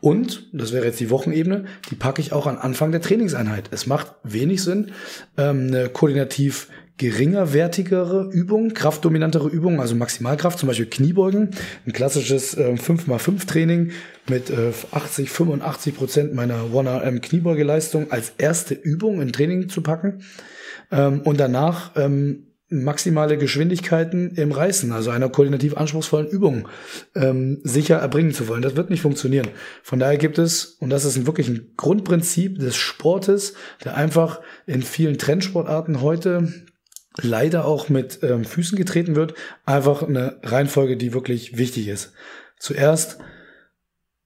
Und, das wäre jetzt die Wochenebene, die packe ich auch an Anfang der Trainingseinheit. Es macht wenig Sinn, ähm, eine koordinativ geringerwertigere Übung, kraftdominantere Übung, also Maximalkraft, zum Beispiel Kniebeugen, ein klassisches äh, 5x5 Training mit äh, 80, 85 Prozent meiner 1RM Kniebeugeleistung als erste Übung in Training zu packen ähm, und danach ähm, maximale Geschwindigkeiten im Reißen, also einer koordinativ anspruchsvollen Übung, ähm, sicher erbringen zu wollen. Das wird nicht funktionieren. Von daher gibt es, und das ist wirklich ein Grundprinzip des Sportes, der einfach in vielen Trendsportarten heute leider auch mit ähm, Füßen getreten wird, einfach eine Reihenfolge, die wirklich wichtig ist. Zuerst,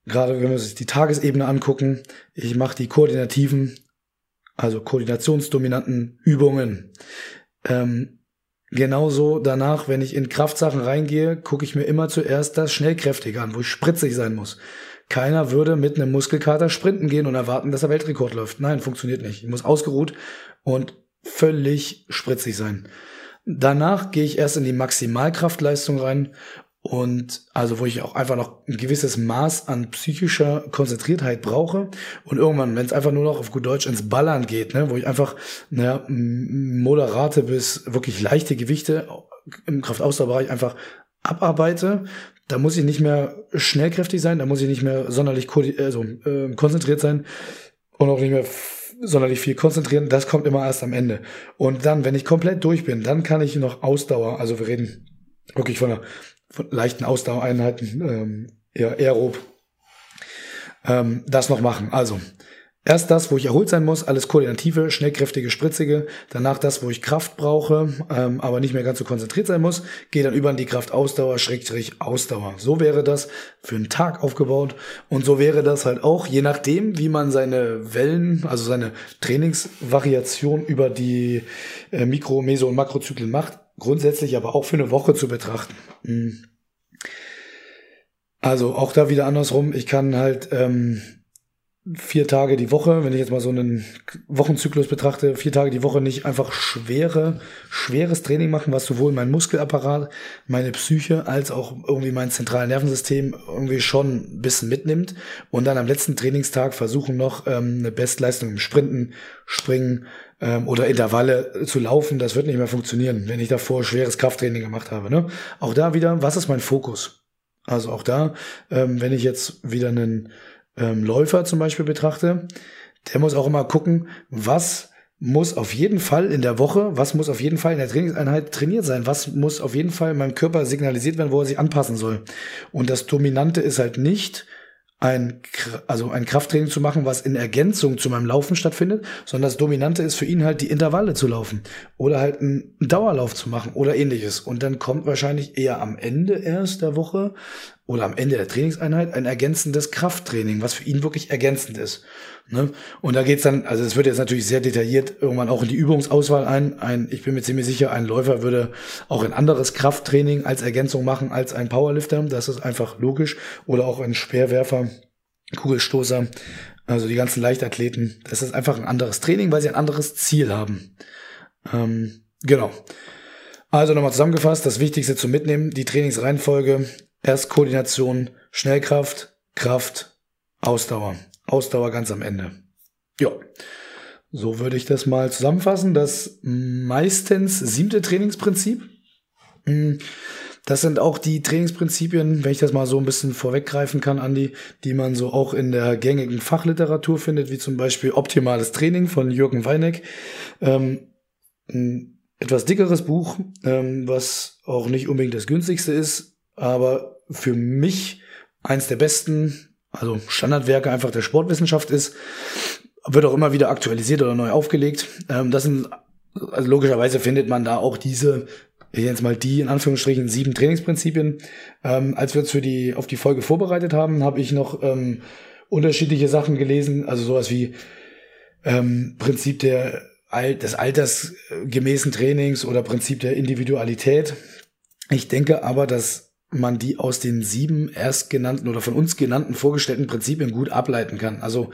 gerade wenn wir uns die Tagesebene angucken, ich mache die koordinativen, also koordinationsdominanten Übungen. Ähm, Genauso danach, wenn ich in Kraftsachen reingehe, gucke ich mir immer zuerst das Schnellkräftige an, wo ich spritzig sein muss. Keiner würde mit einem Muskelkater sprinten gehen und erwarten, dass er Weltrekord läuft. Nein, funktioniert nicht. Ich muss ausgeruht und völlig spritzig sein. Danach gehe ich erst in die Maximalkraftleistung rein und also wo ich auch einfach noch ein gewisses Maß an psychischer Konzentriertheit brauche und irgendwann, wenn es einfach nur noch auf gut Deutsch ins Ballern geht, ne, wo ich einfach naja, moderate bis wirklich leichte Gewichte im Kraftausdauerbereich einfach abarbeite, da muss ich nicht mehr schnellkräftig sein, da muss ich nicht mehr sonderlich also, äh, konzentriert sein und auch nicht mehr sonderlich viel konzentrieren. Das kommt immer erst am Ende. Und dann, wenn ich komplett durch bin, dann kann ich noch Ausdauer, also wir reden wirklich von einer von leichten Ausdauereinheiten, ähm, eher aerob, ähm, das noch machen. Also, erst das, wo ich erholt sein muss, alles koordinative, schnellkräftige, spritzige. Danach das, wo ich Kraft brauche, ähm, aber nicht mehr ganz so konzentriert sein muss. Gehe dann über in die Kraftausdauer, Schrägstrich Ausdauer. So wäre das für einen Tag aufgebaut. Und so wäre das halt auch, je nachdem, wie man seine Wellen, also seine Trainingsvariation über die äh, Mikro-, Meso- und Makrozyklen macht, grundsätzlich aber auch für eine Woche zu betrachten. Hm. Also auch da wieder andersrum. Ich kann halt ähm, vier Tage die Woche, wenn ich jetzt mal so einen Wochenzyklus betrachte, vier Tage die Woche nicht einfach schwere, schweres Training machen, was sowohl mein Muskelapparat, meine Psyche als auch irgendwie mein zentrales Nervensystem irgendwie schon ein bisschen mitnimmt und dann am letzten Trainingstag versuchen noch ähm, eine Bestleistung im Sprinten, Springen, ähm, oder Intervalle zu laufen, das wird nicht mehr funktionieren, wenn ich davor schweres Krafttraining gemacht habe. Ne? Auch da wieder, was ist mein Fokus? Also auch da, ähm, wenn ich jetzt wieder einen ähm, Läufer zum Beispiel betrachte, der muss auch immer gucken, was muss auf jeden Fall in der Woche, was muss auf jeden Fall in der Trainingseinheit trainiert sein, was muss auf jeden Fall meinem Körper signalisiert werden, wo er sich anpassen soll. Und das Dominante ist halt nicht, ein, also ein Krafttraining zu machen, was in Ergänzung zu meinem Laufen stattfindet, sondern das Dominante ist für ihn halt die Intervalle zu laufen oder halt einen Dauerlauf zu machen oder ähnliches. Und dann kommt wahrscheinlich eher am Ende erst der Woche oder am Ende der Trainingseinheit ein ergänzendes Krafttraining, was für ihn wirklich ergänzend ist. Ne? Und da geht's dann, also es wird jetzt natürlich sehr detailliert irgendwann auch in die Übungsauswahl ein. ein. Ich bin mir ziemlich sicher, ein Läufer würde auch ein anderes Krafttraining als Ergänzung machen als ein Powerlifter. Das ist einfach logisch. Oder auch ein Speerwerfer, Kugelstoßer, also die ganzen Leichtathleten. Das ist einfach ein anderes Training, weil sie ein anderes Ziel haben. Ähm, genau. Also nochmal zusammengefasst, das Wichtigste zu mitnehmen, die Trainingsreihenfolge Erst Koordination, Schnellkraft, Kraft, Ausdauer. Ausdauer ganz am Ende. Ja. So würde ich das mal zusammenfassen. Das meistens siebte Trainingsprinzip. Hm, das sind auch die Trainingsprinzipien, wenn ich das mal so ein bisschen vorweggreifen kann, Andi, die man so auch in der gängigen Fachliteratur findet, wie zum Beispiel Optimales Training von Jürgen Weineck. Ähm, etwas dickeres Buch, ähm, was auch nicht unbedingt das günstigste ist, aber für mich eins der besten, also Standardwerke einfach der Sportwissenschaft ist, wird auch immer wieder aktualisiert oder neu aufgelegt. Ähm, das sind, also logischerweise findet man da auch diese ich jetzt mal die in Anführungsstrichen sieben Trainingsprinzipien. Ähm, als wir uns für die auf die Folge vorbereitet haben, habe ich noch ähm, unterschiedliche Sachen gelesen, also sowas wie ähm, Prinzip der des altersgemäßen Trainings oder Prinzip der Individualität. Ich denke aber, dass man die aus den sieben erst genannten oder von uns genannten vorgestellten Prinzipien gut ableiten kann. Also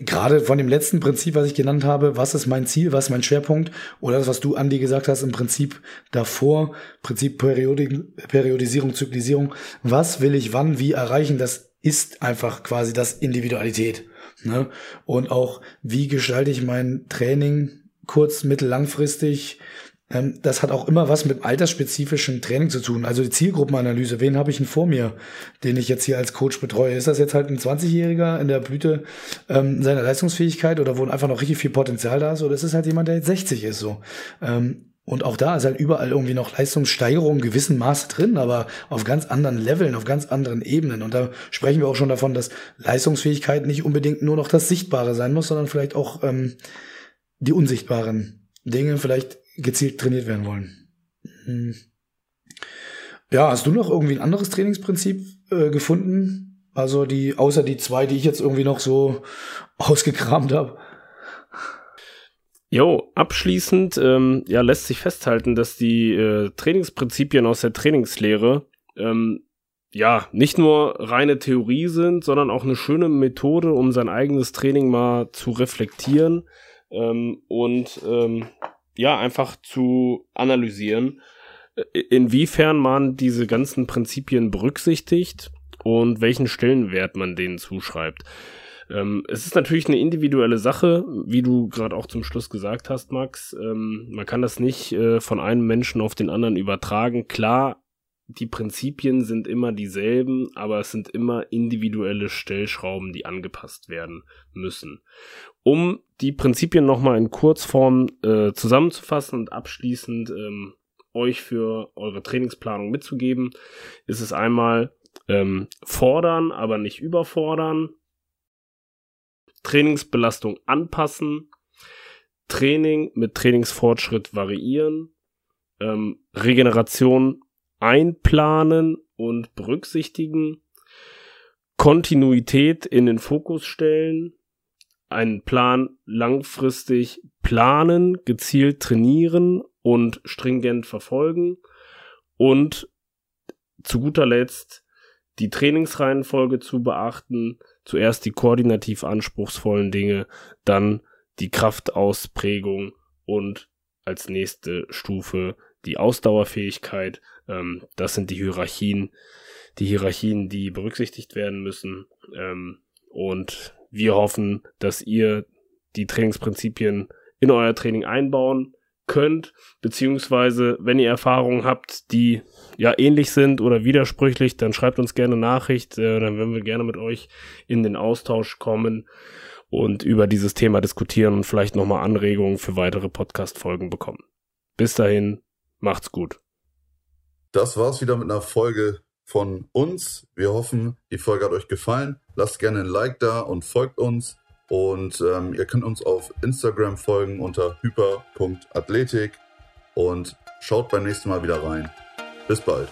gerade von dem letzten Prinzip, was ich genannt habe, was ist mein Ziel, was ist mein Schwerpunkt, oder das, was du, Andi, gesagt hast, im Prinzip davor, Prinzip Periodisierung, Zyklisierung, was will ich wann, wie erreichen, das ist einfach quasi das Individualität. Ne? Und auch, wie gestalte ich mein Training kurz-, mittel-, langfristig, das hat auch immer was mit altersspezifischen Training zu tun. Also die Zielgruppenanalyse, wen habe ich denn vor mir, den ich jetzt hier als Coach betreue? Ist das jetzt halt ein 20-Jähriger in der Blüte ähm, seiner Leistungsfähigkeit oder wo einfach noch richtig viel Potenzial da ist? Oder ist es halt jemand, der jetzt 60 ist so? Ähm, und auch da ist halt überall irgendwie noch Leistungssteigerung gewissen Maße drin, aber auf ganz anderen Leveln, auf ganz anderen Ebenen. Und da sprechen wir auch schon davon, dass Leistungsfähigkeit nicht unbedingt nur noch das Sichtbare sein muss, sondern vielleicht auch ähm, die unsichtbaren Dinge, vielleicht gezielt trainiert werden wollen. Hm. Ja, hast du noch irgendwie ein anderes Trainingsprinzip äh, gefunden? Also die, außer die zwei, die ich jetzt irgendwie noch so [laughs] ausgekramt habe. Jo, abschließend ähm, ja, lässt sich festhalten, dass die äh, Trainingsprinzipien aus der Trainingslehre ähm, ja nicht nur reine Theorie sind, sondern auch eine schöne Methode, um sein eigenes Training mal zu reflektieren ähm, und ähm, ja, einfach zu analysieren, äh, inwiefern man diese ganzen Prinzipien berücksichtigt und welchen Stellenwert man denen zuschreibt. Ähm, es ist natürlich eine individuelle Sache, wie du gerade auch zum Schluss gesagt hast, Max. Ähm, man kann das nicht äh, von einem Menschen auf den anderen übertragen. Klar, die Prinzipien sind immer dieselben, aber es sind immer individuelle Stellschrauben, die angepasst werden müssen. Um die Prinzipien nochmal in Kurzform äh, zusammenzufassen und abschließend ähm, euch für eure Trainingsplanung mitzugeben, ist es einmal ähm, fordern, aber nicht überfordern, Trainingsbelastung anpassen, Training mit Trainingsfortschritt variieren, ähm, Regeneration einplanen und berücksichtigen, Kontinuität in den Fokus stellen, einen Plan langfristig planen, gezielt trainieren und stringent verfolgen und zu guter Letzt die Trainingsreihenfolge zu beachten, zuerst die koordinativ anspruchsvollen Dinge, dann die Kraftausprägung und als nächste Stufe die Ausdauerfähigkeit. Ähm, das sind die Hierarchien, die Hierarchien, die berücksichtigt werden müssen. Ähm, und wir hoffen, dass ihr die Trainingsprinzipien in euer Training einbauen könnt, beziehungsweise wenn ihr Erfahrungen habt, die ja ähnlich sind oder widersprüchlich, dann schreibt uns gerne Nachricht, äh, dann werden wir gerne mit euch in den Austausch kommen und über dieses Thema diskutieren und vielleicht nochmal Anregungen für weitere Podcast-Folgen bekommen. Bis dahin, macht's gut. Das war's wieder mit einer Folge von uns. Wir hoffen, die Folge hat euch gefallen. Lasst gerne ein Like da und folgt uns. Und ähm, ihr könnt uns auf Instagram folgen unter hyper.athletik und schaut beim nächsten Mal wieder rein. Bis bald.